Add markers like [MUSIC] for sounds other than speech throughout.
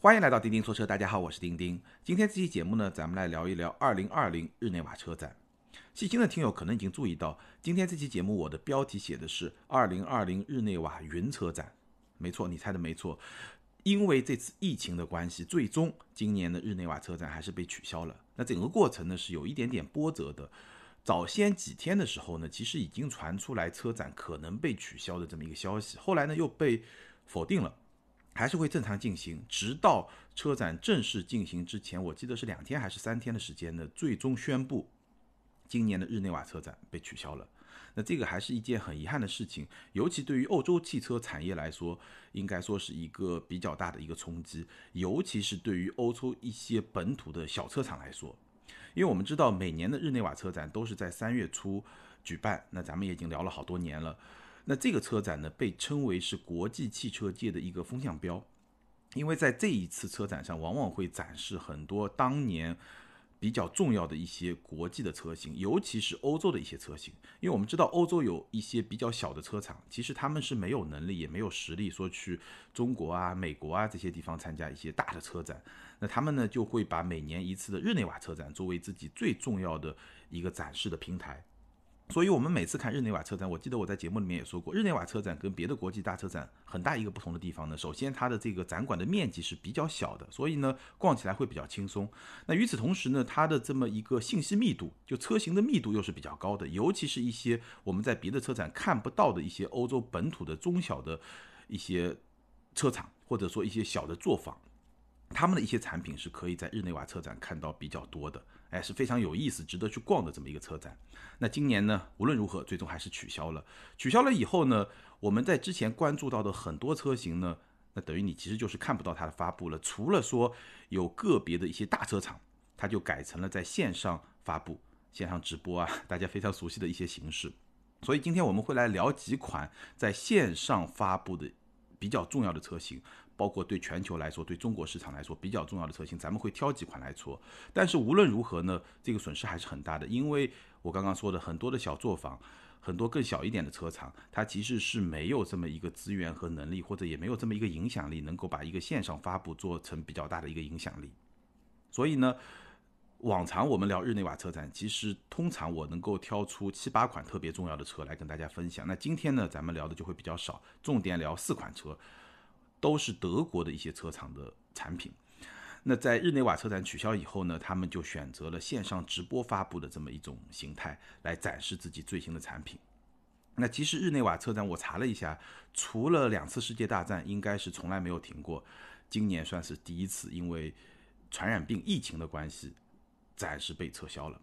欢迎来到钉钉说车，大家好，我是钉钉。今天这期节目呢，咱们来聊一聊二零二零日内瓦车展。细心的听友可能已经注意到，今天这期节目我的标题写的是二零二零日内瓦云车展。没错，你猜的没错，因为这次疫情的关系，最终今年的日内瓦车展还是被取消了。那整个过程呢是有一点点波折的。早先几天的时候呢，其实已经传出来车展可能被取消的这么一个消息，后来呢又被否定了。还是会正常进行，直到车展正式进行之前，我记得是两天还是三天的时间呢？最终宣布，今年的日内瓦车展被取消了。那这个还是一件很遗憾的事情，尤其对于欧洲汽车产业来说，应该说是一个比较大的一个冲击，尤其是对于欧洲一些本土的小车厂来说，因为我们知道每年的日内瓦车展都是在三月初举办，那咱们也已经聊了好多年了。那这个车展呢，被称为是国际汽车界的一个风向标，因为在这一次车展上，往往会展示很多当年比较重要的一些国际的车型，尤其是欧洲的一些车型。因为我们知道，欧洲有一些比较小的车厂，其实他们是没有能力，也没有实力说去中国啊、美国啊这些地方参加一些大的车展。那他们呢，就会把每年一次的日内瓦车展作为自己最重要的一个展示的平台。所以，我们每次看日内瓦车展，我记得我在节目里面也说过，日内瓦车展跟别的国际大车展很大一个不同的地方呢。首先，它的这个展馆的面积是比较小的，所以呢，逛起来会比较轻松。那与此同时呢，它的这么一个信息密度，就车型的密度又是比较高的，尤其是一些我们在别的车展看不到的一些欧洲本土的中小的一些车厂，或者说一些小的作坊，他们的一些产品是可以在日内瓦车展看到比较多的。哎，是非常有意思、值得去逛的这么一个车展。那今年呢，无论如何，最终还是取消了。取消了以后呢，我们在之前关注到的很多车型呢，那等于你其实就是看不到它的发布了。除了说有个别的一些大车厂，它就改成了在线上发布、线上直播啊，[LAUGHS] 大家非常熟悉的一些形式。所以今天我们会来聊几款在线上发布的比较重要的车型。包括对全球来说，对中国市场来说比较重要的车型，咱们会挑几款来说。但是无论如何呢，这个损失还是很大的，因为我刚刚说的很多的小作坊，很多更小一点的车厂，它其实是没有这么一个资源和能力，或者也没有这么一个影响力，能够把一个线上发布做成比较大的一个影响力。所以呢，往常我们聊日内瓦车展，其实通常我能够挑出七八款特别重要的车来跟大家分享。那今天呢，咱们聊的就会比较少，重点聊四款车。都是德国的一些车厂的产品。那在日内瓦车展取消以后呢，他们就选择了线上直播发布的这么一种形态来展示自己最新的产品。那其实日内瓦车展我查了一下，除了两次世界大战，应该是从来没有停过。今年算是第一次，因为传染病疫情的关系，暂时被撤销了。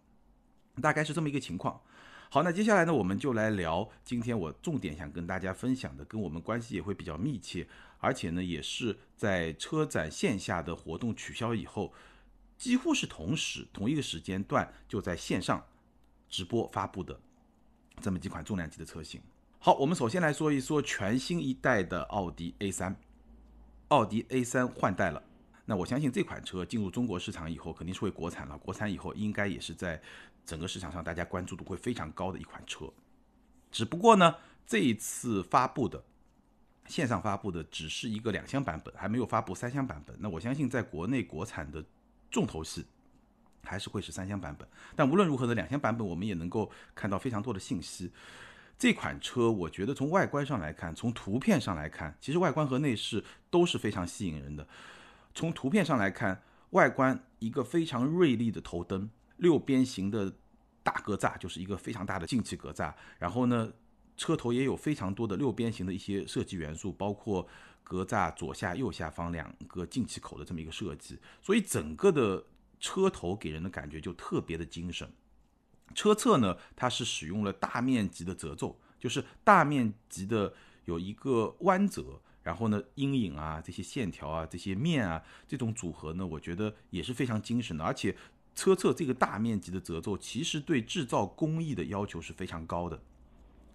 大概是这么一个情况。好，那接下来呢，我们就来聊今天我重点想跟大家分享的，跟我们关系也会比较密切。而且呢，也是在车展线下的活动取消以后，几乎是同时同一个时间段就在线上直播发布的这么几款重量级的车型。好，我们首先来说一说全新一代的奥迪 A3。奥迪 A3 换代了，那我相信这款车进入中国市场以后肯定是会国产了，国产以后应该也是在整个市场上大家关注度会非常高的一款车。只不过呢，这一次发布的。线上发布的只是一个两厢版本，还没有发布三厢版本。那我相信，在国内国产的重头戏还是会是三厢版本。但无论如何呢，两厢版本我们也能够看到非常多的信息。这款车，我觉得从外观上来看，从图片上来看，其实外观和内饰都是非常吸引人的。从图片上来看，外观一个非常锐利的头灯，六边形的大格栅，就是一个非常大的进气格栅。然后呢？车头也有非常多的六边形的一些设计元素，包括格栅左下右下方两个进气口的这么一个设计，所以整个的车头给人的感觉就特别的精神。车侧呢，它是使用了大面积的褶皱，就是大面积的有一个弯折，然后呢阴影啊这些线条啊这些面啊这种组合呢，我觉得也是非常精神的。而且车侧这个大面积的褶皱，其实对制造工艺的要求是非常高的。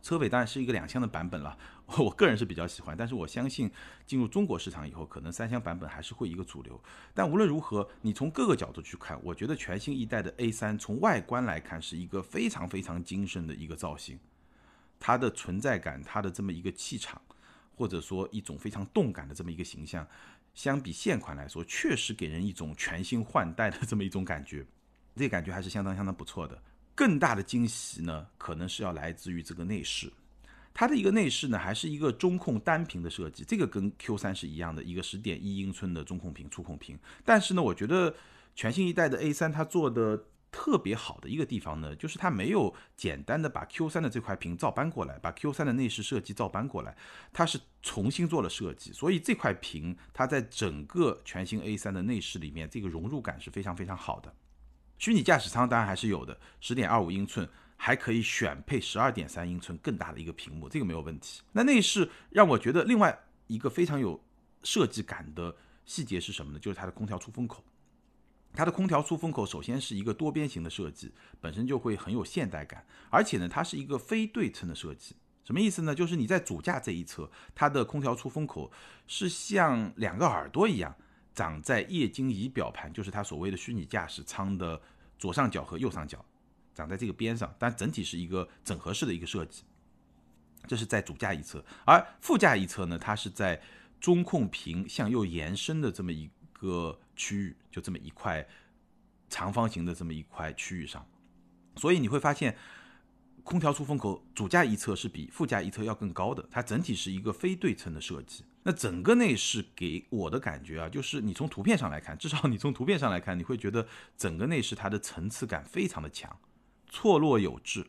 车尾当然是一个两厢的版本了，我个人是比较喜欢，但是我相信进入中国市场以后，可能三厢版本还是会一个主流。但无论如何，你从各个角度去看，我觉得全新一代的 A3 从外观来看是一个非常非常精神的一个造型，它的存在感，它的这么一个气场，或者说一种非常动感的这么一个形象，相比现款来说，确实给人一种全新换代的这么一种感觉，这感觉还是相当相当不错的。更大的惊喜呢，可能是要来自于这个内饰。它的一个内饰呢，还是一个中控单屏的设计，这个跟 Q 三是一样的，一个十点一英寸的中控屏、触控屏。但是呢，我觉得全新一代的 A 三它做的特别好的一个地方呢，就是它没有简单的把 Q 三的这块屏照搬过来，把 Q 三的内饰设计照搬过来，它是重新做了设计。所以这块屏它在整个全新 A 三的内饰里面，这个融入感是非常非常好的。虚拟驾驶舱当然还是有的，十点二五英寸。还可以选配十二点三英寸更大的一个屏幕，这个没有问题。那内饰让我觉得另外一个非常有设计感的细节是什么呢？就是它的空调出风口。它的空调出风口首先是一个多边形的设计，本身就会很有现代感，而且呢，它是一个非对称的设计。什么意思呢？就是你在主驾这一侧，它的空调出风口是像两个耳朵一样长在液晶仪表盘，就是它所谓的虚拟驾驶舱的左上角和右上角。长在这个边上，但整体是一个整合式的一个设计。这是在主驾一侧，而副驾一侧呢，它是在中控屏向右延伸的这么一个区域，就这么一块长方形的这么一块区域上。所以你会发现，空调出风口主驾一侧是比副驾一侧要更高的，它整体是一个非对称的设计。那整个内饰给我的感觉啊，就是你从图片上来看，至少你从图片上来看，你会觉得整个内饰它的层次感非常的强。错落有致，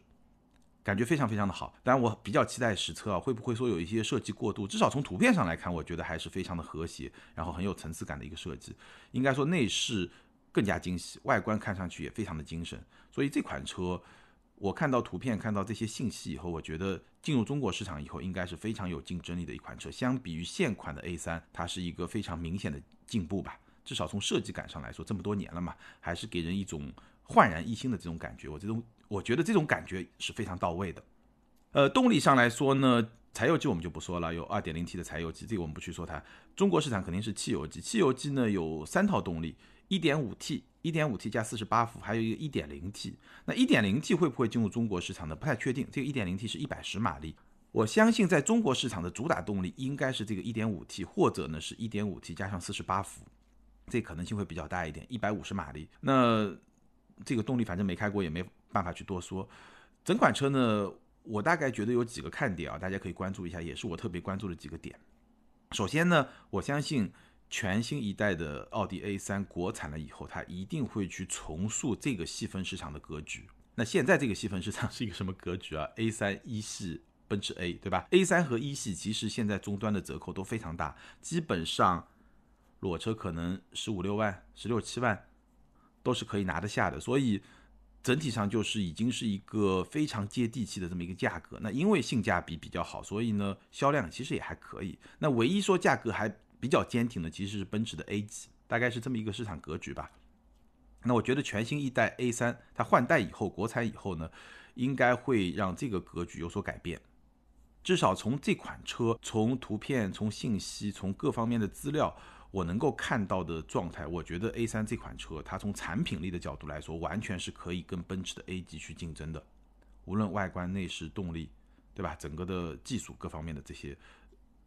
感觉非常非常的好。当然，我比较期待实车啊，会不会说有一些设计过度？至少从图片上来看，我觉得还是非常的和谐，然后很有层次感的一个设计。应该说内饰更加精细，外观看上去也非常的精神。所以这款车，我看到图片看到这些信息以后，我觉得进入中国市场以后，应该是非常有竞争力的一款车。相比于现款的 A 三，它是一个非常明显的进步吧。至少从设计感上来说，这么多年了嘛，还是给人一种。焕然一新的这种感觉，我这种我觉得这种感觉是非常到位的。呃，动力上来说呢，柴油机我们就不说了，有 2.0T 的柴油机，这个我们不去说它。中国市场肯定是汽油机，汽油机呢有三套动力：1.5T、1.5T 加48伏，还有一个 1.0T。那 1.0T 会不会进入中国市场呢？不太确定。这个 1.0T 是一百十马力，我相信在中国市场的主打动力应该是这个 1.5T，或者呢是 1.5T 加上48伏，这可能性会比较大一点，一百五十马力。那这个动力反正没开过，也没办法去多说。整款车呢，我大概觉得有几个看点啊，大家可以关注一下，也是我特别关注的几个点。首先呢，我相信全新一代的奥迪 A3 国产了以后，它一定会去重塑这个细分市场的格局。那现在这个细分市场是一个什么格局啊？[LAUGHS] A3 一系奔驰 A 对吧？A3 和一系其实现在终端的折扣都非常大，基本上裸车可能十五六万、十六七万。都是可以拿得下的，所以整体上就是已经是一个非常接地气的这么一个价格。那因为性价比比较好，所以呢销量其实也还可以。那唯一说价格还比较坚挺的，其实是奔驰的 A 级，大概是这么一个市场格局吧。那我觉得全新一代 A 三它换代以后，国产以后呢，应该会让这个格局有所改变。至少从这款车，从图片、从信息、从各方面的资料。我能够看到的状态，我觉得 A 三这款车，它从产品力的角度来说，完全是可以跟奔驰的 A 级去竞争的。无论外观、内饰、动力，对吧？整个的技术各方面的这些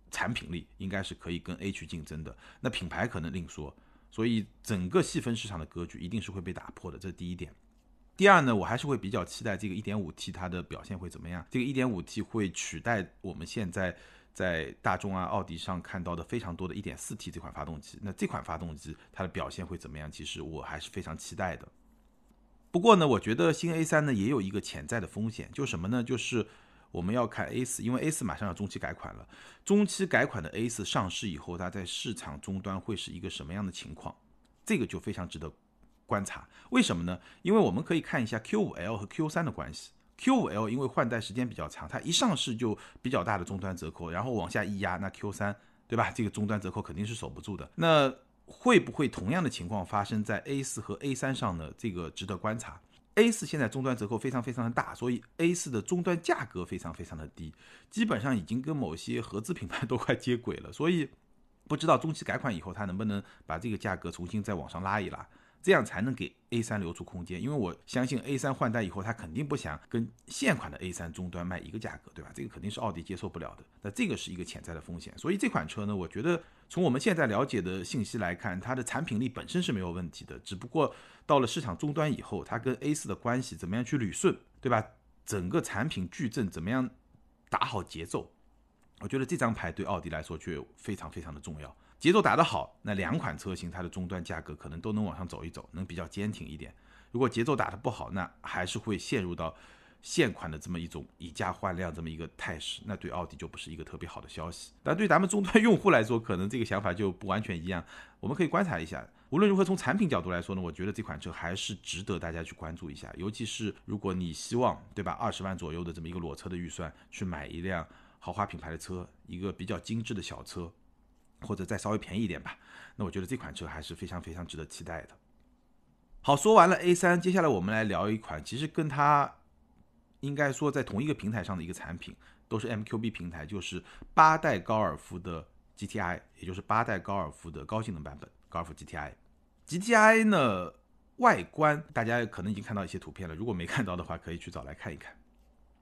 产品力，应该是可以跟 A 去竞争的。那品牌可能另说。所以整个细分市场的格局一定是会被打破的，这是第一点。第二呢，我还是会比较期待这个 1.5T 它的表现会怎么样。这个 1.5T 会取代我们现在。在大众啊、奥迪上看到的非常多的一点四 T 这款发动机，那这款发动机它的表现会怎么样？其实我还是非常期待的。不过呢，我觉得新 A 三呢也有一个潜在的风险，就什么呢？就是我们要看 A 四，因为 A 四马上要中期改款了。中期改款的 A 四上市以后，它在市场终端会是一个什么样的情况？这个就非常值得观察。为什么呢？因为我们可以看一下 Q 五 L 和 Q 三的关系。Q5L 因为换代时间比较长，它一上市就比较大的终端折扣，然后往下一压，那 Q3 对吧？这个终端折扣肯定是守不住的。那会不会同样的情况发生在 A4 和 A3 上呢？这个值得观察。A4 现在终端折扣非常非常的大，所以 A4 的终端价格非常非常的低，基本上已经跟某些合资品牌都快接轨了。所以不知道中期改款以后，它能不能把这个价格重新再往上拉一拉。这样才能给 A 三留出空间。因为我相信 A 三换代以后，它肯定不想跟现款的 A 三终端卖一个价格，对吧？这个肯定是奥迪接受不了的。那这个是一个潜在的风险。所以这款车呢，我觉得从我们现在了解的信息来看，它的产品力本身是没有问题的，只不过到了市场终端以后，它跟 A 四的关系怎么样去捋顺，对吧？整个产品矩阵怎么样打好节奏？我觉得这张牌对奥迪来说却非常非常的重要。节奏打得好，那两款车型它的终端价格可能都能往上走一走，能比较坚挺一点。如果节奏打得不好，那还是会陷入到现款的这么一种以价换量这么一个态势，那对奥迪就不是一个特别好的消息。但对咱们终端用户来说，可能这个想法就不完全一样。我们可以观察一下，无论如何从产品角度来说呢，我觉得这款车还是值得大家去关注一下。尤其是如果你希望对吧，二十万左右的这么一个裸车的预算去买一辆豪华品牌的车，一个比较精致的小车。或者再稍微便宜一点吧，那我觉得这款车还是非常非常值得期待的。好，说完了 A 三，接下来我们来聊一款其实跟它应该说在同一个平台上的一个产品，都是 MQB 平台，就是八代高尔夫的 GTI，也就是八代高尔夫的高性能版本高尔夫 GTI。GTI 呢，外观大家可能已经看到一些图片了，如果没看到的话，可以去找来看一看。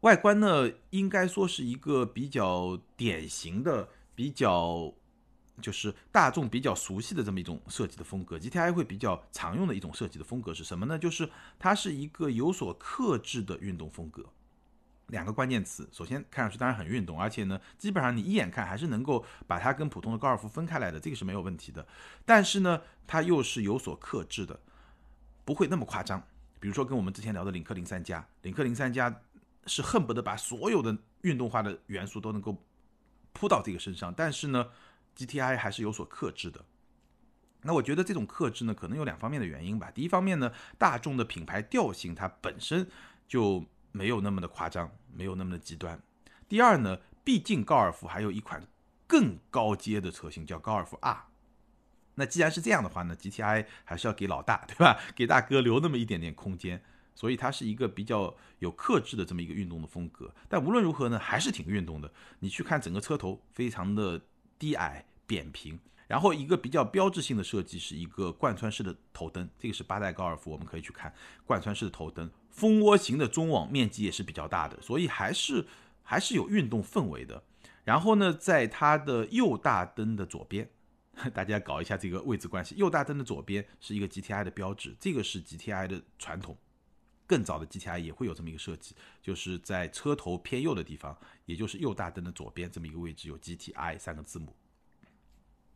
外观呢，应该说是一个比较典型的、比较。就是大众比较熟悉的这么一种设计的风格，GTI 会比较常用的一种设计的风格是什么呢？就是它是一个有所克制的运动风格。两个关键词，首先看上去当然很运动，而且呢，基本上你一眼看还是能够把它跟普通的高尔夫分开来的，这个是没有问题的。但是呢，它又是有所克制的，不会那么夸张。比如说跟我们之前聊的领克零三加，领克零三加是恨不得把所有的运动化的元素都能够铺到这个身上，但是呢。GTI 还是有所克制的，那我觉得这种克制呢，可能有两方面的原因吧。第一方面呢，大众的品牌调性它本身就没有那么的夸张，没有那么的极端。第二呢，毕竟高尔夫还有一款更高阶的车型叫高尔夫 R。那既然是这样的话呢，GTI 还是要给老大，对吧？[LAUGHS] 给大哥留那么一点点空间，所以它是一个比较有克制的这么一个运动的风格。但无论如何呢，还是挺运动的。你去看整个车头，非常的。低矮扁平，然后一个比较标志性的设计是一个贯穿式的头灯，这个是八代高尔夫，我们可以去看贯穿式的头灯，蜂窝型的中网面积也是比较大的，所以还是还是有运动氛围的。然后呢，在它的右大灯的左边，[LAUGHS] 大家搞一下这个位置关系，右大灯的左边是一个 GTI 的标志，这个是 GTI 的传统。更早的 GTI 也会有这么一个设计，就是在车头偏右的地方，也就是右大灯的左边这么一个位置有 GTI 三个字母。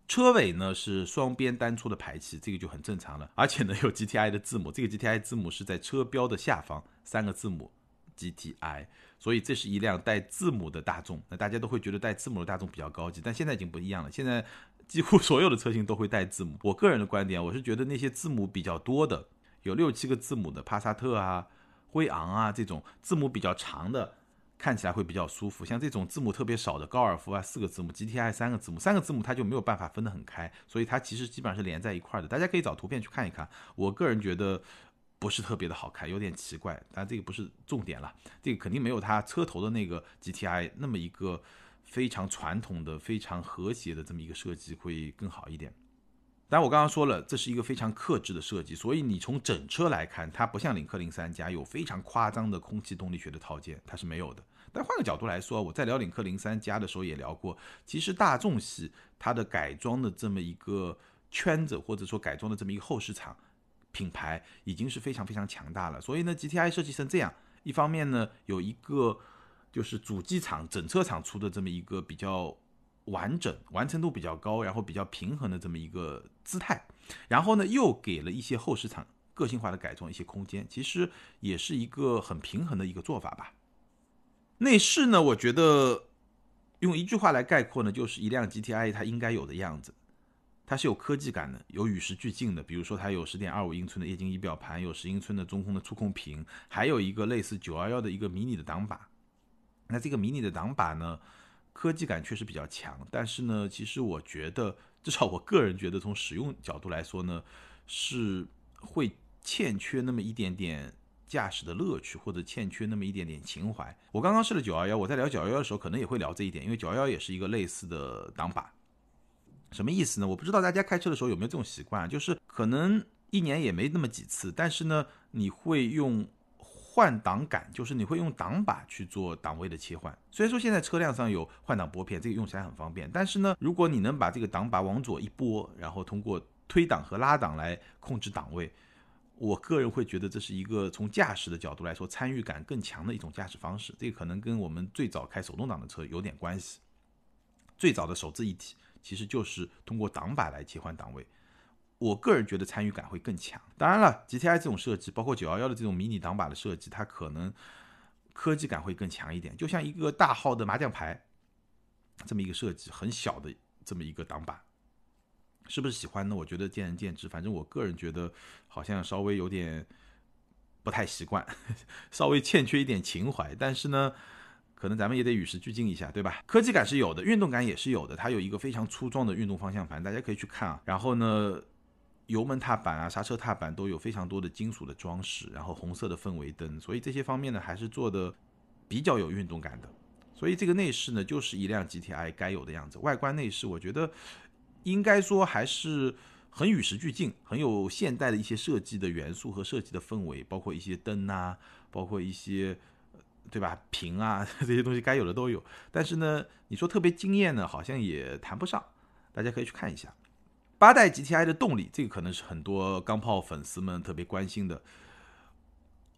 车尾呢是双边单出的排气，这个就很正常了。而且呢有 GTI 的字母，这个 GTI 字母是在车标的下方三个字母 GTI，所以这是一辆带字母的大众。那大家都会觉得带字母的大众比较高级，但现在已经不一样了。现在几乎所有的车型都会带字母。我个人的观点，我是觉得那些字母比较多的。有六七个字母的帕萨特啊、辉昂啊，这种字母比较长的，看起来会比较舒服。像这种字母特别少的高尔夫啊，四个字母，GTI 三个字母，三个字母它就没有办法分得很开，所以它其实基本上是连在一块的。大家可以找图片去看一看。我个人觉得不是特别的好看，有点奇怪。但这个不是重点了，这个肯定没有它车头的那个 GTI 那么一个非常传统的、非常和谐的这么一个设计会更好一点。但我刚刚说了，这是一个非常克制的设计，所以你从整车来看，它不像领克零三加有非常夸张的空气动力学的套件，它是没有的。但换个角度来说，我在聊领克零三加的时候也聊过，其实大众系它的改装的这么一个圈子，或者说改装的这么一个后市场品牌，已经是非常非常强大了。所以呢，GTI 设计成这样，一方面呢有一个就是主机厂整车厂出的这么一个比较。完整完成度比较高，然后比较平衡的这么一个姿态，然后呢又给了一些后市场个性化的改装一些空间，其实也是一个很平衡的一个做法吧。内饰呢，我觉得用一句话来概括呢，就是一辆 GTI 它应该有的样子，它是有科技感的，有与时俱进的。比如说它有十点二五英寸的液晶仪表盘，有十英寸的中控的触控屏，还有一个类似九幺幺的一个迷你的挡把。那这个迷你的挡把呢？科技感确实比较强，但是呢，其实我觉得，[LAUGHS] 至少我个人觉得，从使用角度来说呢，是会欠缺那么一点点驾驶的乐趣，或者欠缺那么一点点情怀。我刚刚试了九幺幺，我在聊九幺幺的时候，可能也会聊这一点，因为九幺幺也是一个类似的挡把。什么意思呢？我不知道大家开车的时候有没有这种习惯，就是可能一年也没那么几次，但是呢，你会用换挡杆，就是你会用挡把去做档位的切换。虽然说现在车辆上有换挡拨片，这个用起来很方便，但是呢，如果你能把这个挡把往左一拨，然后通过推挡和拉档来控制档位，我个人会觉得这是一个从驾驶的角度来说参与感更强的一种驾驶方式。这个可能跟我们最早开手动挡的车有点关系。最早的手自一体其实就是通过挡把来切换档位。我个人觉得参与感会更强。当然了，GTI 这种设计，包括九幺幺的这种迷你挡把的设计，它可能科技感会更强一点。就像一个大号的麻将牌这么一个设计，很小的这么一个挡把，是不是喜欢呢？我觉得见仁见智。反正我个人觉得好像稍微有点不太习惯，[LAUGHS] 稍微欠缺一点情怀。但是呢，可能咱们也得与时俱进一下，对吧？科技感是有的，运动感也是有的。它有一个非常粗壮的运动方向盘，大家可以去看啊。然后呢？油门踏板啊，刹车踏板都有非常多的金属的装饰，然后红色的氛围灯，所以这些方面呢还是做的比较有运动感的。所以这个内饰呢就是一辆 GTI 该有的样子。外观内饰我觉得应该说还是很与时俱进，很有现代的一些设计的元素和设计的氛围，包括一些灯啊，包括一些对吧屏啊这些东西该有的都有。但是呢，你说特别惊艳呢，好像也谈不上。大家可以去看一下。八代 GTI 的动力，这个可能是很多钢炮粉丝们特别关心的。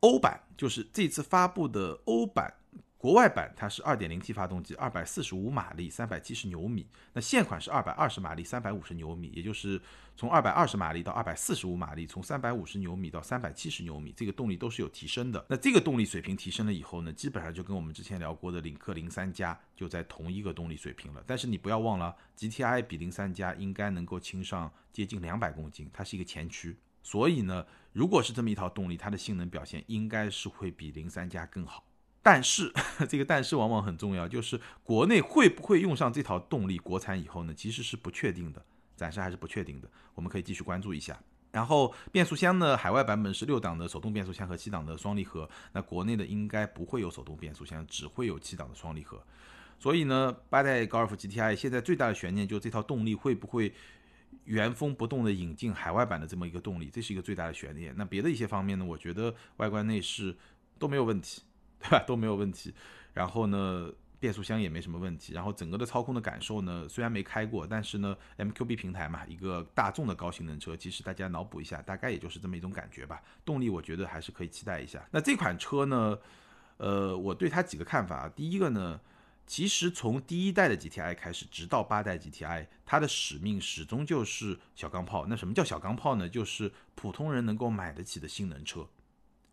欧版就是这次发布的欧版。国外版它是 2.0T 发动机，245马力，370牛米。那现款是220马力，350牛米，也就是从220马力到245马力，从350牛米到370牛米，这个动力都是有提升的。那这个动力水平提升了以后呢，基本上就跟我们之前聊过的领克零三加就在同一个动力水平了。但是你不要忘了，GTI 比零三加应该能够轻上接近两百公斤，它是一个前驱，所以呢，如果是这么一套动力，它的性能表现应该是会比零三加更好。但是 [LAUGHS] 这个但是往往很重要，就是国内会不会用上这套动力？国产以后呢，其实是不确定的，暂时还是不确定的。我们可以继续关注一下。然后变速箱呢，海外版本是六档的手动变速箱和七档的双离合，那国内的应该不会有手动变速箱，只会有七档的双离合。所以呢，八代高尔夫 GTI 现在最大的悬念就是这套动力会不会原封不动的引进海外版的这么一个动力，这是一个最大的悬念。那别的一些方面呢，我觉得外观内饰都没有问题。对吧？都没有问题。然后呢，变速箱也没什么问题。然后整个的操控的感受呢，虽然没开过，但是呢，MQB 平台嘛，一个大众的高性能车，其实大家脑补一下，大概也就是这么一种感觉吧。动力我觉得还是可以期待一下。那这款车呢，呃，我对它几个看法啊。第一个呢，其实从第一代的 GTI 开始，直到八代 GTI，它的使命始终就是小钢炮。那什么叫小钢炮呢？就是普通人能够买得起的性能车，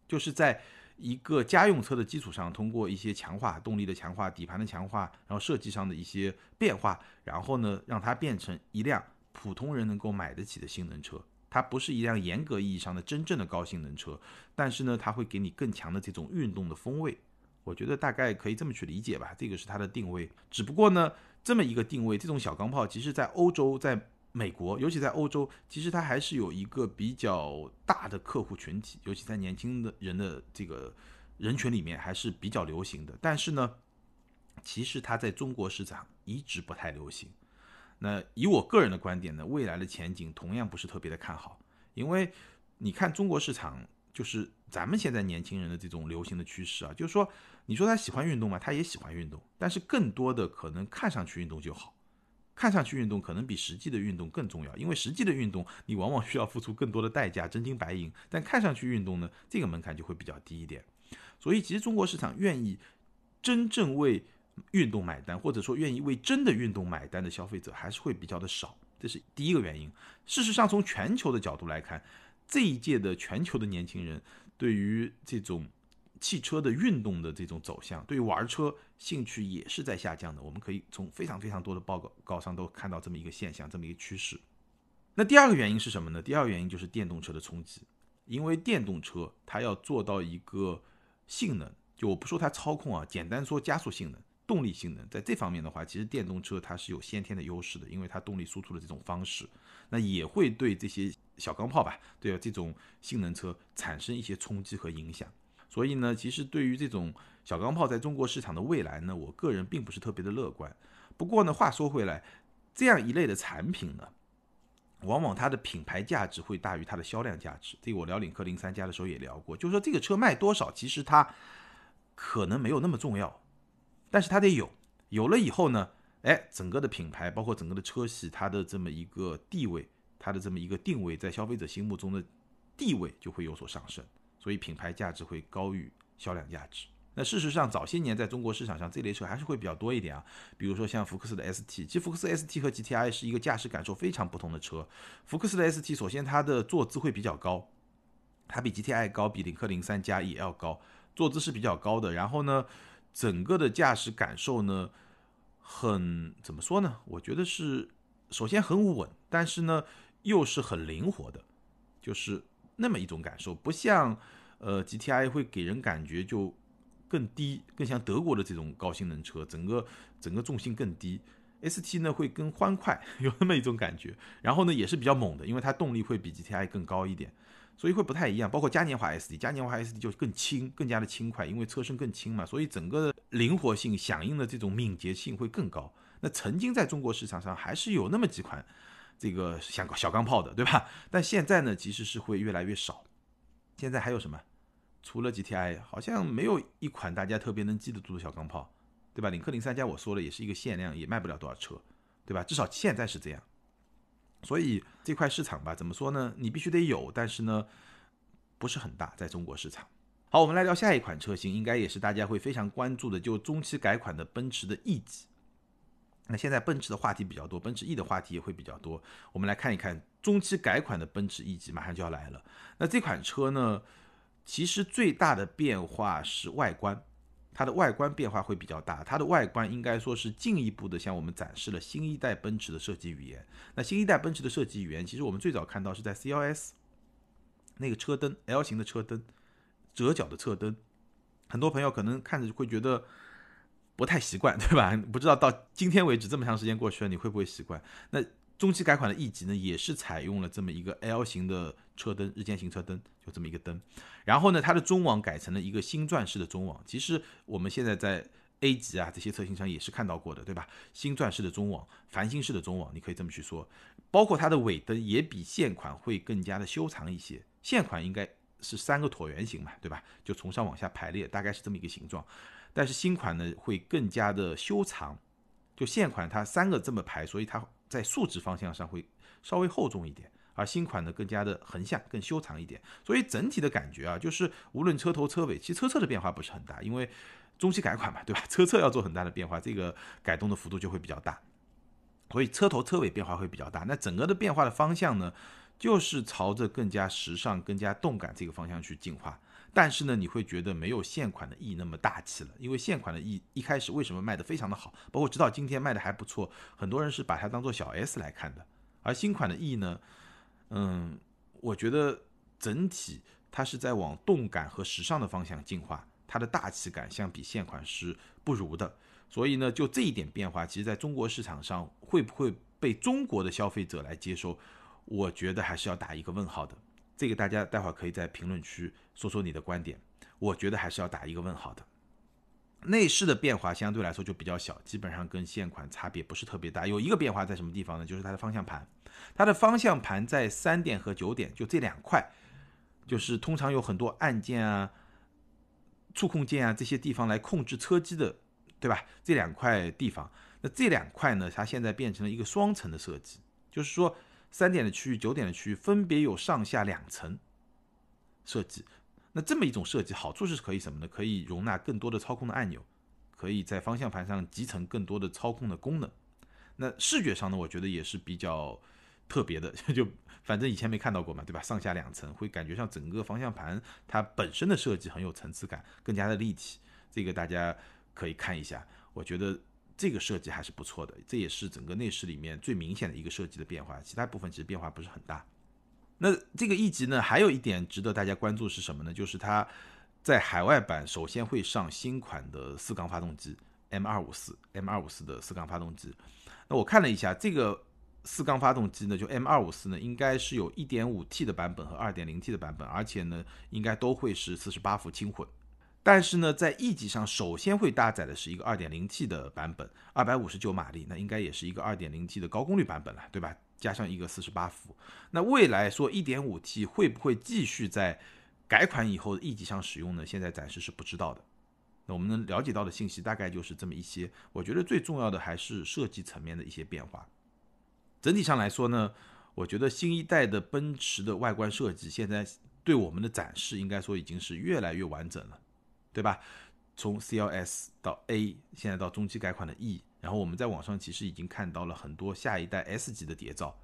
就是在。一个家用车的基础上，通过一些强化动力的强化、底盘的强化，然后设计上的一些变化，然后呢，让它变成一辆普通人能够买得起的性能车。它不是一辆严格意义上的真正的高性能车，但是呢，它会给你更强的这种运动的风味。我觉得大概可以这么去理解吧，这个是它的定位。只不过呢，这么一个定位，这种小钢炮，其实在欧洲在。美国，尤其在欧洲，其实它还是有一个比较大的客户群体，尤其在年轻的人的这个人群里面还是比较流行的。但是呢，其实它在中国市场一直不太流行。那以我个人的观点呢，未来的前景同样不是特别的看好，因为你看中国市场，就是咱们现在年轻人的这种流行的趋势啊，就是说，你说他喜欢运动嘛？他也喜欢运动，但是更多的可能看上去运动就好。看上去运动可能比实际的运动更重要，因为实际的运动你往往需要付出更多的代价，真金白银。但看上去运动呢，这个门槛就会比较低一点。所以其实中国市场愿意真正为运动买单，或者说愿意为真的运动买单的消费者还是会比较的少，这是第一个原因。事实上，从全球的角度来看，这一届的全球的年轻人对于这种。汽车的运动的这种走向，对于玩车兴趣也是在下降的。我们可以从非常非常多的报告上都看到这么一个现象，这么一个趋势。那第二个原因是什么呢？第二个原因就是电动车的冲击，因为电动车它要做到一个性能，就我不说它操控啊，简单说加速性能、动力性能，在这方面的话，其实电动车它是有先天的优势的，因为它动力输出的这种方式，那也会对这些小钢炮吧，对这种性能车产生一些冲击和影响。所以呢，其实对于这种小钢炮在中国市场的未来呢，我个人并不是特别的乐观。不过呢，话说回来，这样一类的产品呢，往往它的品牌价值会大于它的销量价值。这个我聊领克零三加的时候也聊过，就是说这个车卖多少，其实它可能没有那么重要，但是它得有，有了以后呢，哎，整个的品牌包括整个的车系，它的这么一个地位，它的这么一个定位，在消费者心目中的地位就会有所上升，所以品牌价值会高于销量价值。那事实上，早些年在中国市场上这类车还是会比较多一点啊，比如说像福克斯的 ST，其实福克斯 ST 和 GTI 是一个驾驶感受非常不同的车。福克斯的 ST 首先它的坐姿会比较高，它比 GTI 高，比领克零三加也要高，坐姿是比较高的。然后呢，整个的驾驶感受呢，很怎么说呢？我觉得是首先很稳，但是呢又是很灵活的，就是那么一种感受，不像呃 GTI 会给人感觉就。更低，更像德国的这种高性能车，整个整个重心更低。ST 呢会更欢快，[LAUGHS] 有那么一种感觉。然后呢也是比较猛的，因为它动力会比 GTI 更高一点，所以会不太一样。包括嘉年华 ST，嘉年华 ST 就更轻，更加的轻快，因为车身更轻嘛，所以整个灵活性、响应的这种敏捷性会更高。那曾经在中国市场上还是有那么几款这个像小钢炮的，对吧？但现在呢其实是会越来越少。现在还有什么？除了 GTI，好像没有一款大家特别能记得住的小钢炮，对吧？领克零三加我说了也是一个限量，也卖不了多少车，对吧？至少现在是这样。所以这块市场吧，怎么说呢？你必须得有，但是呢，不是很大，在中国市场。好，我们来聊下一款车型，应该也是大家会非常关注的，就中期改款的奔驰的 E 级。那现在奔驰的话题比较多，奔驰 E 的话题也会比较多。我们来看一看中期改款的奔驰 E 级，马上就要来了。那这款车呢？其实最大的变化是外观，它的外观变化会比较大。它的外观应该说是进一步的向我们展示了新一代奔驰的设计语言。那新一代奔驰的设计语言，其实我们最早看到是在 CLS 那个车灯 L 型的车灯，折角的侧灯，很多朋友可能看着会觉得不太习惯，对吧？不知道到今天为止这么长时间过去了，你会不会习惯？那中期改款的 E 级呢，也是采用了这么一个 L 型的车灯，日间行车灯，就这么一个灯。然后呢，它的中网改成了一个星钻式的中网。其实我们现在在 A 级啊这些车型上也是看到过的，对吧？星钻式的中网，繁星式的中网，你可以这么去说。包括它的尾灯也比现款会更加的修长一些。现款应该是三个椭圆形嘛，对吧？就从上往下排列，大概是这么一个形状。但是新款呢会更加的修长。就现款它三个这么排，所以它。在竖直方向上会稍微厚重一点，而新款呢更加的横向更修长一点，所以整体的感觉啊，就是无论车头车尾，其实车侧的变化不是很大，因为中期改款嘛，对吧？[LAUGHS] 车侧要做很大的变化，这个改动的幅度就会比较大，所以车头车尾变化会比较大。那整个的变化的方向呢，就是朝着更加时尚、更加动感这个方向去进化。但是呢，你会觉得没有现款的 E 那么大气了，因为现款的 E 一开始为什么卖的非常的好，包括直到今天卖的还不错，很多人是把它当做小 S 来看的。而新款的 E 呢，嗯，我觉得整体它是在往动感和时尚的方向进化，它的大气感相比现款是不如的。所以呢，就这一点变化，其实在中国市场上会不会被中国的消费者来接收，我觉得还是要打一个问号的。这个大家待会儿可以在评论区说说你的观点，我觉得还是要打一个问号的。内饰的变化相对来说就比较小，基本上跟现款差别不是特别大。有一个变化在什么地方呢？就是它的方向盘，它的方向盘在三点和九点就这两块，就是通常有很多按键啊、触控键啊这些地方来控制车机的，对吧？这两块地方，那这两块呢，它现在变成了一个双层的设计，就是说。三点的区域、九点的区域分别有上下两层设计。那这么一种设计，好处是可以什么呢？可以容纳更多的操控的按钮，可以在方向盘上集成更多的操控的功能。那视觉上呢，我觉得也是比较特别的，[LAUGHS] 就反正以前没看到过嘛，对吧？上下两层，会感觉上整个方向盘它本身的设计很有层次感，更加的立体。这个大家可以看一下，我觉得。这个设计还是不错的，这也是整个内饰里面最明显的一个设计的变化，其他部分其实变化不是很大。那这个 E 级呢，还有一点值得大家关注是什么呢？就是它在海外版首先会上新款的四缸发动机 M 二五四 M 二五四的四缸发动机。那我看了一下，这个四缸发动机呢，就 M 二五四呢，应该是有一点五 T 的版本和二点零 T 的版本，而且呢，应该都会是四十八伏轻混。但是呢，在 E 级上首先会搭载的是一个 2.0T 的版本，259马力，那应该也是一个 2.0T 的高功率版本了，对吧？加上一个四十八伏。那未来说一点五 T 会不会继续在改款以后的 E 级上使用呢？现在暂时是不知道的。那我们能了解到的信息大概就是这么一些。我觉得最重要的还是设计层面的一些变化。整体上来说呢，我觉得新一代的奔驰的外观设计现在对我们的展示应该说已经是越来越完整了，对吧？从 CLS 到 A，现在到中期改款的 E，然后我们在网上其实已经看到了很多下一代 S 级的谍照。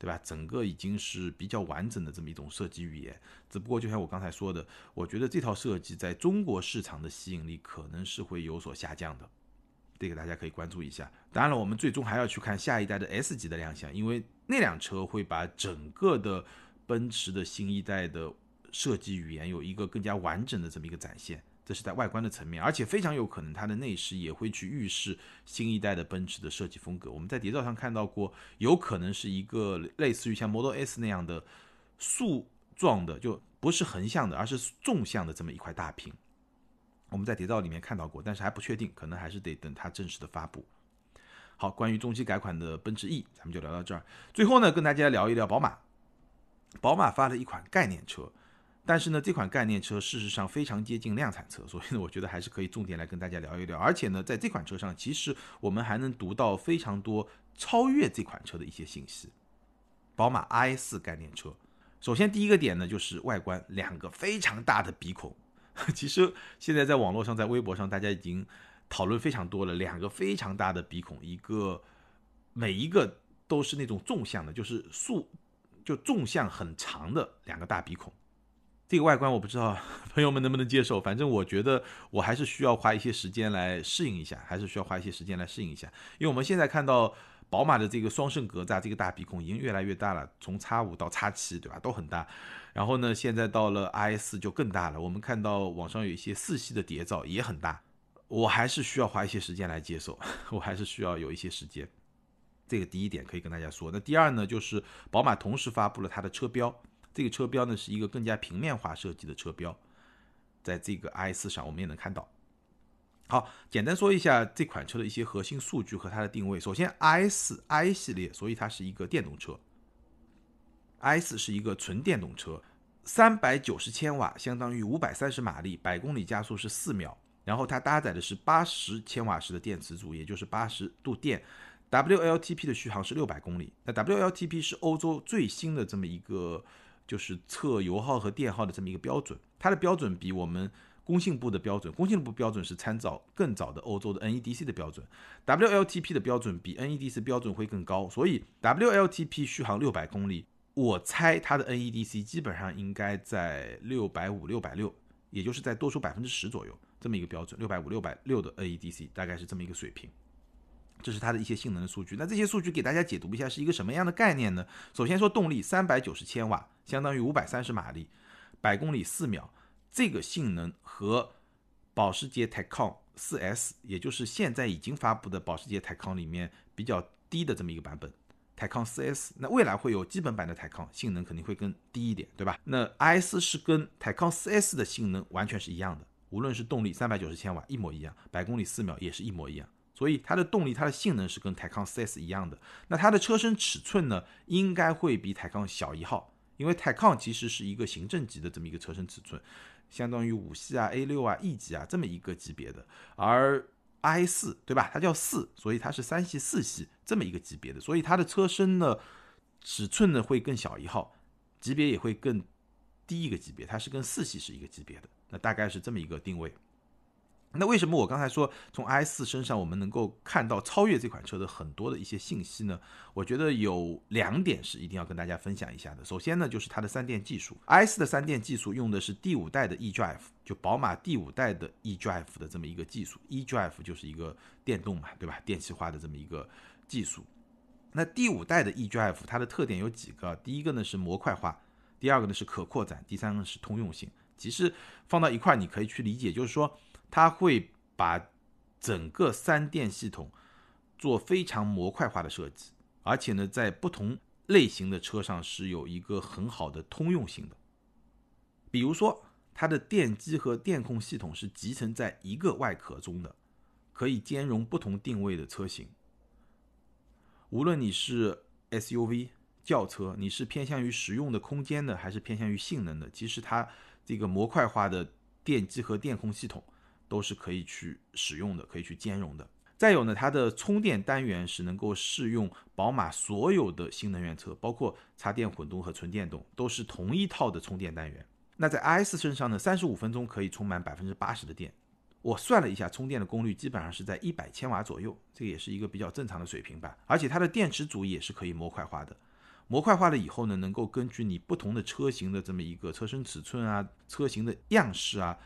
对吧？整个已经是比较完整的这么一种设计语言，只不过就像我刚才说的，我觉得这套设计在中国市场的吸引力可能是会有所下降的，这个大家可以关注一下。当然了，我们最终还要去看下一代的 S 级的亮相，因为那辆车会把整个的奔驰的新一代的设计语言有一个更加完整的这么一个展现。这是在外观的层面，而且非常有可能它的内饰也会去预示新一代的奔驰的设计风格。我们在谍照上看到过，有可能是一个类似于像 Model S 那样的竖状的，就不是横向的，而是纵向的这么一块大屏。我们在谍照里面看到过，但是还不确定，可能还是得等它正式的发布。好，关于中期改款的奔驰 E，咱们就聊到这儿。最后呢，跟大家聊一聊宝马。宝马发了一款概念车。但是呢，这款概念车事实上非常接近量产车，[LAUGHS] 所以呢，我觉得还是可以重点来跟大家聊一聊。而且呢，在这款车上，其实我们还能读到非常多超越这款车的一些信息。宝马 i4 概念车，首先第一个点呢，就是外观两个非常大的鼻孔。[LAUGHS] 其实现在在网络上，在微博上，大家已经讨论非常多了。两个非常大的鼻孔，一个每一个都是那种纵向的，就是竖，就纵向很长的两个大鼻孔。这个外观我不知道朋友们能不能接受，反正我觉得我还是需要花一些时间来适应一下，还是需要花一些时间来适应一下。因为我们现在看到宝马的这个双肾格栅，这个大鼻孔已经越来越大了，从 X 五到 X 七，对吧，都很大。然后呢，现在到了 i 四就更大了。我们看到网上有一些四系的谍照也很大，我还是需要花一些时间来接受，[LAUGHS] 我还是需要有一些时间。这个第一点可以跟大家说。那第二呢，就是宝马同时发布了它的车标。这个车标呢是一个更加平面化设计的车标，在这个 i 四上我们也能看到。好，简单说一下这款车的一些核心数据和它的定位。首先，i 四 i 系列，所以它是一个电动车。i 四是一个纯电动车，三百九十千瓦，相当于五百三十马力，百公里加速是四秒。然后它搭载的是八十千瓦时的电池组，也就是八十度电。WLTP 的续航是六百公里。那 WLTP 是欧洲最新的这么一个。就是测油耗和电耗的这么一个标准，它的标准比我们工信部的标准，工信部标准是参照更早的欧洲的 NEDC 的标准，WLTP 的标准比 NEDC 标准会更高，所以 WLTP 续航六百公里，我猜它的 NEDC 基本上应该在六百五、六百六，也就是在多出百分之十左右这么一个标准，六百五、六百六的 NEDC 大概是这么一个水平。这是它的一些性能的数据。那这些数据给大家解读一下，是一个什么样的概念呢？首先说动力，三百九十千瓦，相当于五百三十马力，百公里四秒。这个性能和保时捷 Taycan 4S，也就是现在已经发布的保时捷 Taycan 里面比较低的这么一个版本，Taycan 4S。那未来会有基本版的 Taycan，性能肯定会更低一点，对吧？那 i4 是跟 Taycan 4S 的性能完全是一样的，无论是动力三百九十千瓦一模一样，百公里四秒也是一模一样。所以它的动力、它的性能是跟台康 4S 一样的。那它的车身尺寸呢，应该会比台康小一号，因为台康其实是一个行政级的这么一个车身尺寸，相当于五系啊、A 六啊、E 级啊这么一个级别的。而 i 四对吧？它叫四，所以它是三系、四系这么一个级别的。所以它的车身呢，尺寸呢会更小一号，级别也会更低一个级别。它是跟四系是一个级别的。那大概是这么一个定位。那为什么我刚才说从 i 四身上我们能够看到超越这款车的很多的一些信息呢？我觉得有两点是一定要跟大家分享一下的。首先呢，就是它的三电技术，i 四的三电技术用的是第五代的 eDrive，就宝马第五代的 eDrive 的这么一个技术，eDrive 就是一个电动嘛，对吧？电气化的这么一个技术。那第五代的 eDrive 它的特点有几个？第一个呢是模块化，第二个呢是可扩展，第三个是通用性。其实放到一块，你可以去理解，就是说。它会把整个三电系统做非常模块化的设计，而且呢，在不同类型的车上是有一个很好的通用性的。比如说，它的电机和电控系统是集成在一个外壳中的，可以兼容不同定位的车型。无论你是 SUV 轿车，你是偏向于实用的空间的，还是偏向于性能的？其实它这个模块化的电机和电控系统都是可以去使用的，可以去兼容的。再有呢，它的充电单元是能够适用宝马所有的新能源车，包括插电混动和纯电动，都是同一套的充电单元。那在 iS 身上呢，三十五分钟可以充满百分之八十的电。我算了一下，充电的功率基本上是在一百千瓦左右，这个也是一个比较正常的水平吧。而且它的电池组也是可以模块化的，模块化了以后呢，能够根据你不同的车型的这么一个车身尺寸啊、车型的样式啊，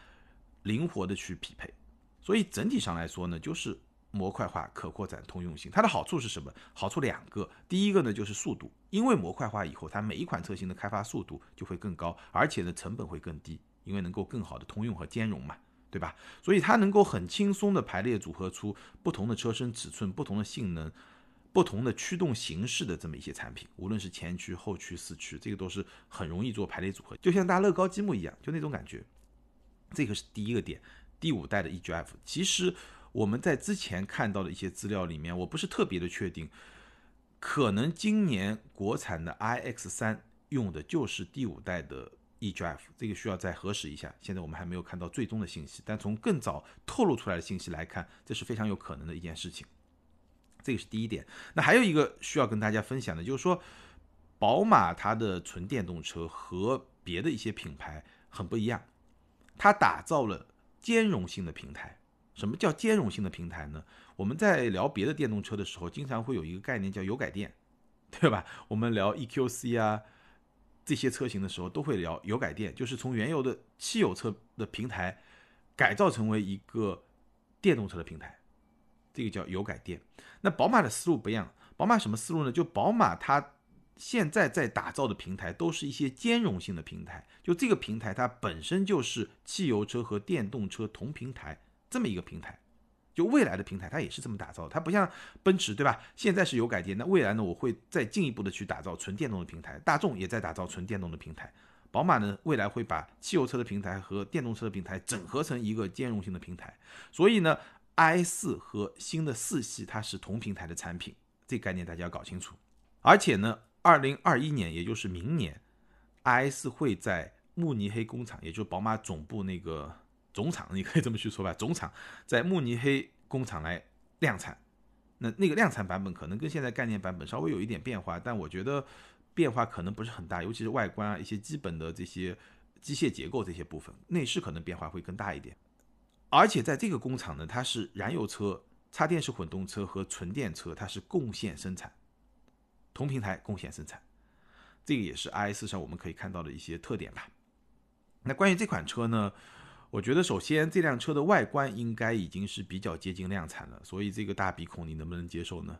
灵活的去匹配。所以整体上来说呢，就是。模块化、可扩展、通用性，它的好处是什么？好处两个，第一个呢就是速度，因为模块化以后，它每一款车型的开发速度就会更高，而且呢成本会更低，因为能够更好的通用和兼容嘛，对吧？所以它能够很轻松的排列组合出不同的车身尺寸、不同的性能、不同的驱动形式的这么一些产品，无论是前驱、后驱、四驱，这个都是很容易做排列组合，就像搭乐高积木一样，就那种感觉。这个是第一个点。第五代的 EGF，其实。我们在之前看到的一些资料里面，我不是特别的确定，可能今年国产的 iX 三用的就是第五代的 eGF，这个需要再核实一下。现在我们还没有看到最终的信息，但从更早透露出来的信息来看，这是非常有可能的一件事情。这个是第一点。那还有一个需要跟大家分享的，就是说，宝马它的纯电动车和别的一些品牌很不一样，它打造了兼容性的平台。什么叫兼容性的平台呢？我们在聊别的电动车的时候，经常会有一个概念叫油改电，对吧？我们聊 EQC 啊这些车型的时候，都会聊油改电，就是从原有的汽油车的平台改造成为一个电动车的平台，这个叫油改电。那宝马的思路不一样，宝马什么思路呢？就宝马它现在在打造的平台都是一些兼容性的平台，就这个平台它本身就是汽油车和电动车同平台。这么一个平台，就未来的平台，它也是这么打造。它不像奔驰，对吧？现在是有改电，那未来呢？我会再进一步的去打造纯电动的平台。大众也在打造纯电动的平台。宝马呢，未来会把汽油车的平台和电动车的平台整合成一个兼容性的平台。所以呢，i 四和新的四系它是同平台的产品，这概念大家要搞清楚。而且呢，二零二一年，也就是明年，i 四会在慕尼黑工厂，也就是宝马总部那个。总厂，你可以这么去说吧。总厂在慕尼黑工厂来量产，那那个量产版本可能跟现在概念版本稍微有一点变化，但我觉得变化可能不是很大，尤其是外观啊一些基本的这些机械结构这些部分，内饰可能变化会更大一点。而且在这个工厂呢，它是燃油车、插电式混动车和纯电车，它是共线生产，同平台共线生产，这个也是 i 四上我们可以看到的一些特点吧。那关于这款车呢？我觉得首先这辆车的外观应该已经是比较接近量产了，所以这个大鼻孔你能不能接受呢？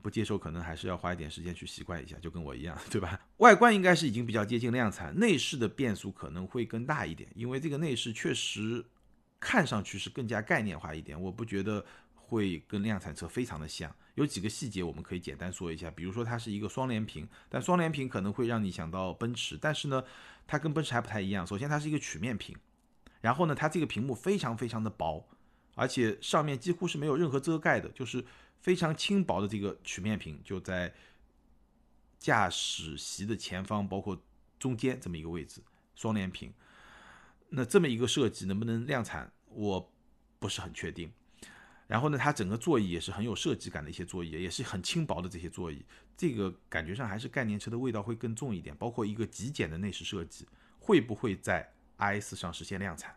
不接受可能还是要花一点时间去习惯一下，就跟我一样，对吧？外观应该是已经比较接近量产，内饰的变数可能会更大一点，因为这个内饰确实看上去是更加概念化一点，我不觉得会跟量产车非常的像。有几个细节我们可以简单说一下，比如说它是一个双联屏，但双联屏可能会让你想到奔驰，但是呢，它跟奔驰还不太一样。首先它是一个曲面屏。然后呢，它这个屏幕非常非常的薄，而且上面几乎是没有任何遮盖的，就是非常轻薄的这个曲面屏就在驾驶席的前方，包括中间这么一个位置，双联屏。那这么一个设计能不能量产，我不是很确定。然后呢，它整个座椅也是很有设计感的一些座椅，也是很轻薄的这些座椅，这个感觉上还是概念车的味道会更重一点。包括一个极简的内饰设计，会不会在？i 四上实现量产，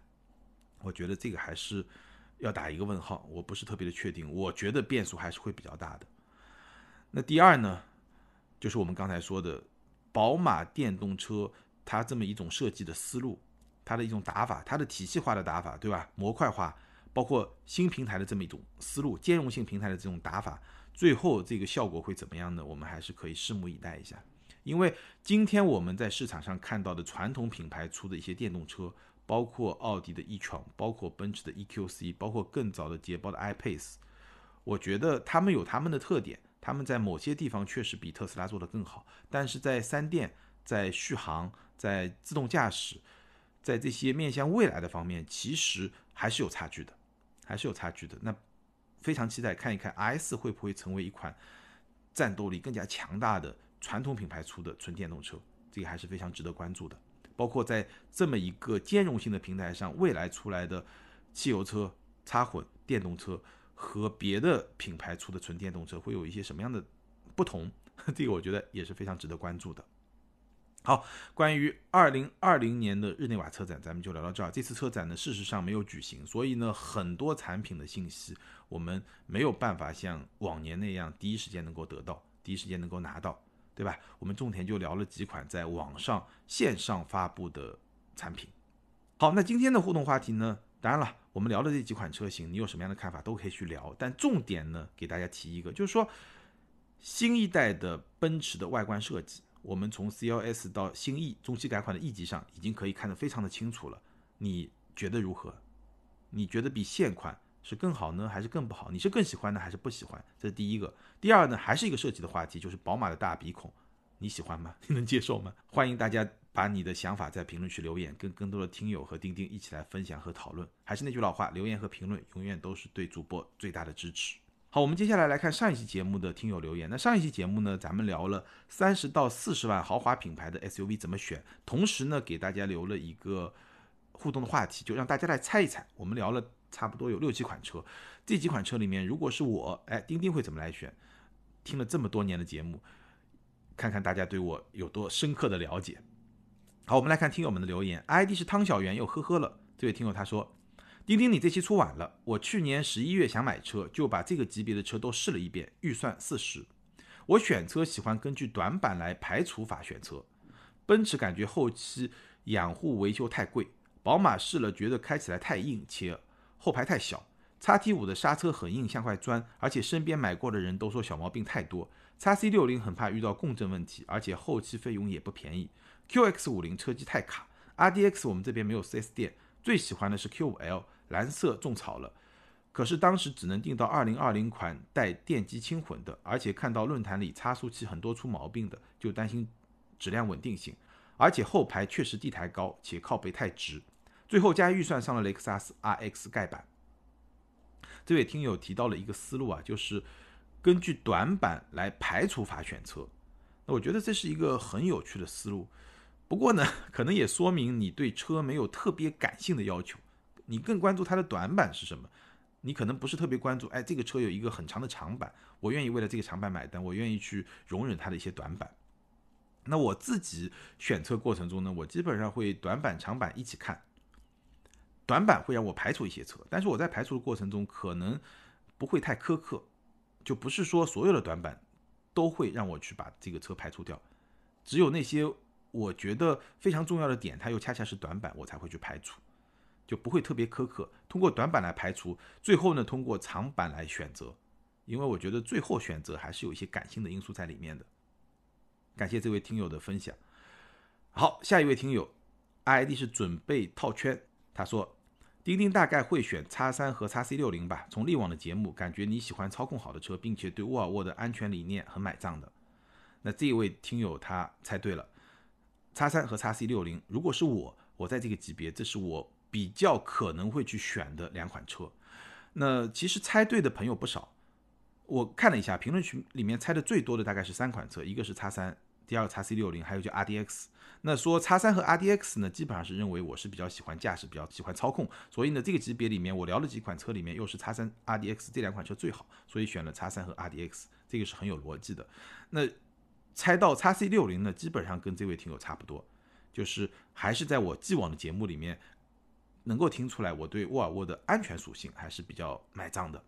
我觉得这个还是要打一个问号，我不是特别的确定，我觉得变数还是会比较大的。那第二呢，就是我们刚才说的宝马电动车，它这么一种设计的思路，它的一种打法，它的体系化的打法，对吧？模块化，包括新平台的这么一种思路，兼容性平台的这种打法，最后这个效果会怎么样呢？我们还是可以拭目以待一下。因为今天我们在市场上看到的传统品牌出的一些电动车，包括奥迪的 e-tron，包括奔驰的 EQC，包括更早的捷豹的 i-Pace，我觉得他们有他们的特点，他们在某些地方确实比特斯拉做得更好，但是在三电、在续航、在自动驾驶，在这些面向未来的方面，其实还是有差距的，还是有差距的。那非常期待看一看 i 四会不会成为一款。战斗力更加强大的传统品牌出的纯电动车，这个还是非常值得关注的。包括在这么一个兼容性的平台上，未来出来的汽油车、插混电动车和别的品牌出的纯电动车会有一些什么样的不同？[LAUGHS] 这个我觉得也是非常值得关注的。好，关于二零二零年的日内瓦车展，咱们就聊到这儿。这次车展呢，事实上没有举行，所以呢，很多产品的信息我们没有办法像往年那样第一时间能够得到，第一时间能够拿到，对吧？我们重点就聊了几款在网上线上发布的产品。好，那今天的互动话题呢，当然了，我们聊的这几款车型，你有什么样的看法都可以去聊。但重点呢，给大家提一个，就是说新一代的奔驰的外观设计。我们从 CLS 到新 E 中期改款的 E 级上，已经可以看得非常的清楚了。你觉得如何？你觉得比现款是更好呢，还是更不好？你是更喜欢呢，还是不喜欢？这是第一个。第二呢，还是一个设计的话题，就是宝马的大鼻孔，你喜欢吗？你能接受吗？欢迎大家把你的想法在评论区留言，跟更多的听友和钉钉一起来分享和讨论。还是那句老话，留言和评论永远都是对主播最大的支持。好，我们接下来来看上一期节目的听友留言。那上一期节目呢，咱们聊了三十到四十万豪华品牌的 SUV 怎么选，同时呢，给大家留了一个互动的话题，就让大家来猜一猜。我们聊了差不多有六七款车，这几款车里面，如果是我，哎，钉钉会怎么来选？听了这么多年的节目，看看大家对我有多深刻的了解。好，我们来看听友们的留言，ID 是汤小圆又呵呵了。这位听友他说。钉钉，你这期出晚了。我去年十一月想买车，就把这个级别的车都试了一遍，预算四十。我选车喜欢根据短板来排除法选车。奔驰感觉后期养护维修太贵，宝马试了觉得开起来太硬且后排太小。叉 T 五的刹车很硬像块砖，而且身边买过的人都说小毛病太多。叉 C 六零很怕遇到共振问题，而且后期费用也不便宜。QX 五零车机太卡，RDX 我们这边没有 4S 店，最喜欢的是 Q 五 L。蓝色种草了，可是当时只能订到二零二零款带电机轻混的，而且看到论坛里差速器很多出毛病的，就担心质量稳定性，而且后排确实地台高且靠背太直，最后加预算上了雷克萨斯 RX 盖板。这位听友提到了一个思路啊，就是根据短板来排除法选车，那我觉得这是一个很有趣的思路，不过呢，[LAUGHS] 可能也说明你对车没有特别感性的要求。你更关注它的短板是什么？你可能不是特别关注，哎，这个车有一个很长的长板，我愿意为了这个长板买单，我愿意去容忍它的一些短板。那我自己选车过程中呢，我基本上会短板、长板一起看。短板会让我排除一些车，但是我在排除的过程中可能不会太苛刻，就不是说所有的短板都会让我去把这个车排除掉，只有那些我觉得非常重要的点，它又恰恰是短板，我才会去排除。就不会特别苛刻，通过短板来排除，最后呢通过长板来选择，因为我觉得最后选择还是有一些感性的因素在里面的。感谢这位听友的分享。好，下一位听友，ID 是准备套圈，他说：钉钉大概会选叉三和叉 C 六零吧。从力往的节目，感觉你喜欢操控好的车，并且对沃尔沃的安全理念很买账的。那这一位听友他猜对了，叉三和叉 C 六零，如果是我，我在这个级别，这是我。比较可能会去选的两款车，那其实猜对的朋友不少。我看了一下评论区里面猜的最多的大概是三款车，一个是叉三，第二个叉 C 六零，还有就 RDX。那说叉三和 RDX 呢，基本上是认为我是比较喜欢驾驶，比较喜欢操控，所以呢这个级别里面我聊了几款车里面又是叉三、RDX 这两款车最好，所以选了叉三和 RDX，这个是很有逻辑的。那猜到叉 C 六零呢，基本上跟这位听友差不多，就是还是在我既往的节目里面。能够听出来，我对沃尔沃的安全属性还是比较买账的。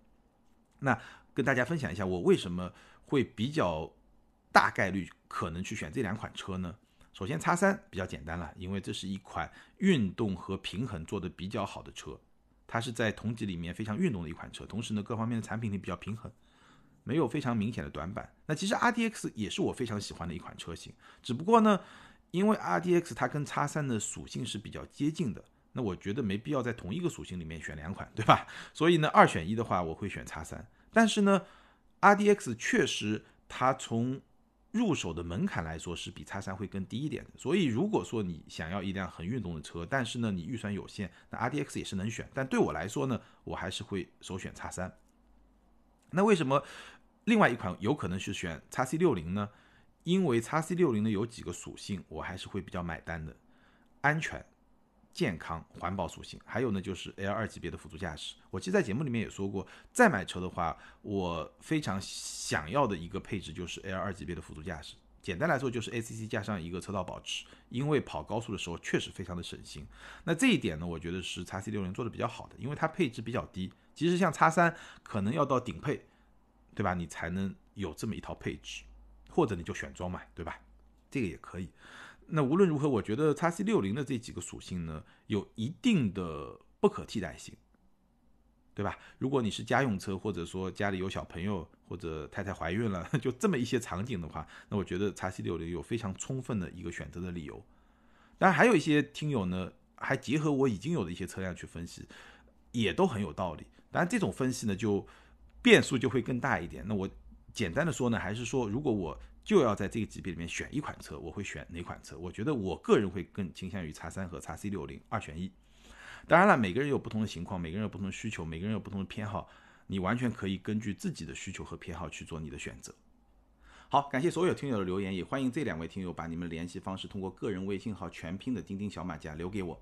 那跟大家分享一下，我为什么会比较大概率可能去选这两款车呢？首先，叉三比较简单了，因为这是一款运动和平衡做的比较好的车，它是在同级里面非常运动的一款车，同时呢，各方面的产品力比较平衡，没有非常明显的短板。那其实 RDX 也是我非常喜欢的一款车型，只不过呢，因为 RDX 它跟叉三的属性是比较接近的。那我觉得没必要在同一个属性里面选两款，对吧？所以呢，二选一的话，我会选叉三。但是呢，RDX 确实它从入手的门槛来说是比叉三会更低一点的。所以如果说你想要一辆很运动的车，但是呢你预算有限，那 RDX 也是能选。但对我来说呢，我还是会首选叉三。那为什么另外一款有可能是选 x C 六零呢，因为 x C 六零呢有几个属性，我还是会比较买单的，安全。健康环保属性，还有呢就是 L 二级别的辅助驾驶。我其实在节目里面也说过，再买车的话，我非常想要的一个配置就是 L 二级别的辅助驾驶。简单来说就是 ACC 加上一个车道保持，因为跑高速的时候确实非常的省心。那这一点呢，我觉得是 x C 六零做的比较好的，因为它配置比较低。其实像 x 三可能要到顶配，对吧？你才能有这么一套配置，或者你就选装嘛，对吧？这个也可以。那无论如何，我觉得叉 C 六零的这几个属性呢，有一定的不可替代性，对吧？如果你是家用车，或者说家里有小朋友，或者太太怀孕了，[LAUGHS] 就这么一些场景的话，那我觉得叉 C 六零有非常充分的一个选择的理由。当然，还有一些听友呢，还结合我已经有的一些车辆去分析，也都很有道理。当然，这种分析呢，就变数就会更大一点。那我简单的说呢，还是说，如果我就要在这个级别里面选一款车，我会选哪款车？我觉得我个人会更倾向于叉三和叉 C 六零二选一。当然了，每个人有不同的情况，每个人有不同的需求，每个人有不同的偏好，你完全可以根据自己的需求和偏好去做你的选择。好，感谢所有听友的留言，也欢迎这两位听友把你们联系方式通过个人微信号全拼的钉钉小马甲留给我。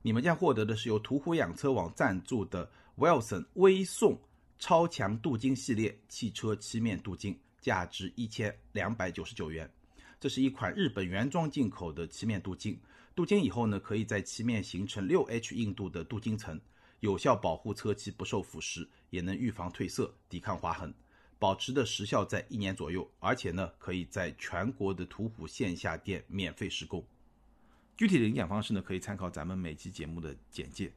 你们将获得的是由途虎养车网赞助的 Wilson 微送超强镀金系列汽车漆面镀金。价值一千两百九十九元，这是一款日本原装进口的漆面镀金。镀金以后呢，可以在漆面形成六 H 硬度的镀金层，有效保护车漆不受腐蚀，也能预防褪色、抵抗划痕，保持的时效在一年左右。而且呢，可以在全国的途虎线下店免费施工。具体的领奖方式呢，可以参考咱们每期节目的简介。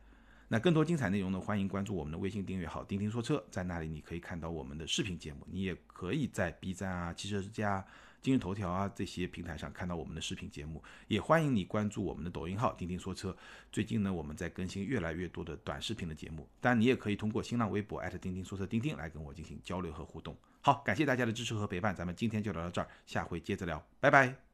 那更多精彩内容呢？欢迎关注我们的微信订阅号“钉钉说车”，在那里你可以看到我们的视频节目，你也可以在 B 站啊、汽车之家、今日头条啊这些平台上看到我们的视频节目。也欢迎你关注我们的抖音号“钉钉说车”。最近呢，我们在更新越来越多的短视频的节目，当然你也可以通过新浪微博钉钉说车钉钉来跟我进行交流和互动。好，感谢大家的支持和陪伴，咱们今天就聊到这儿，下回接着聊，拜拜。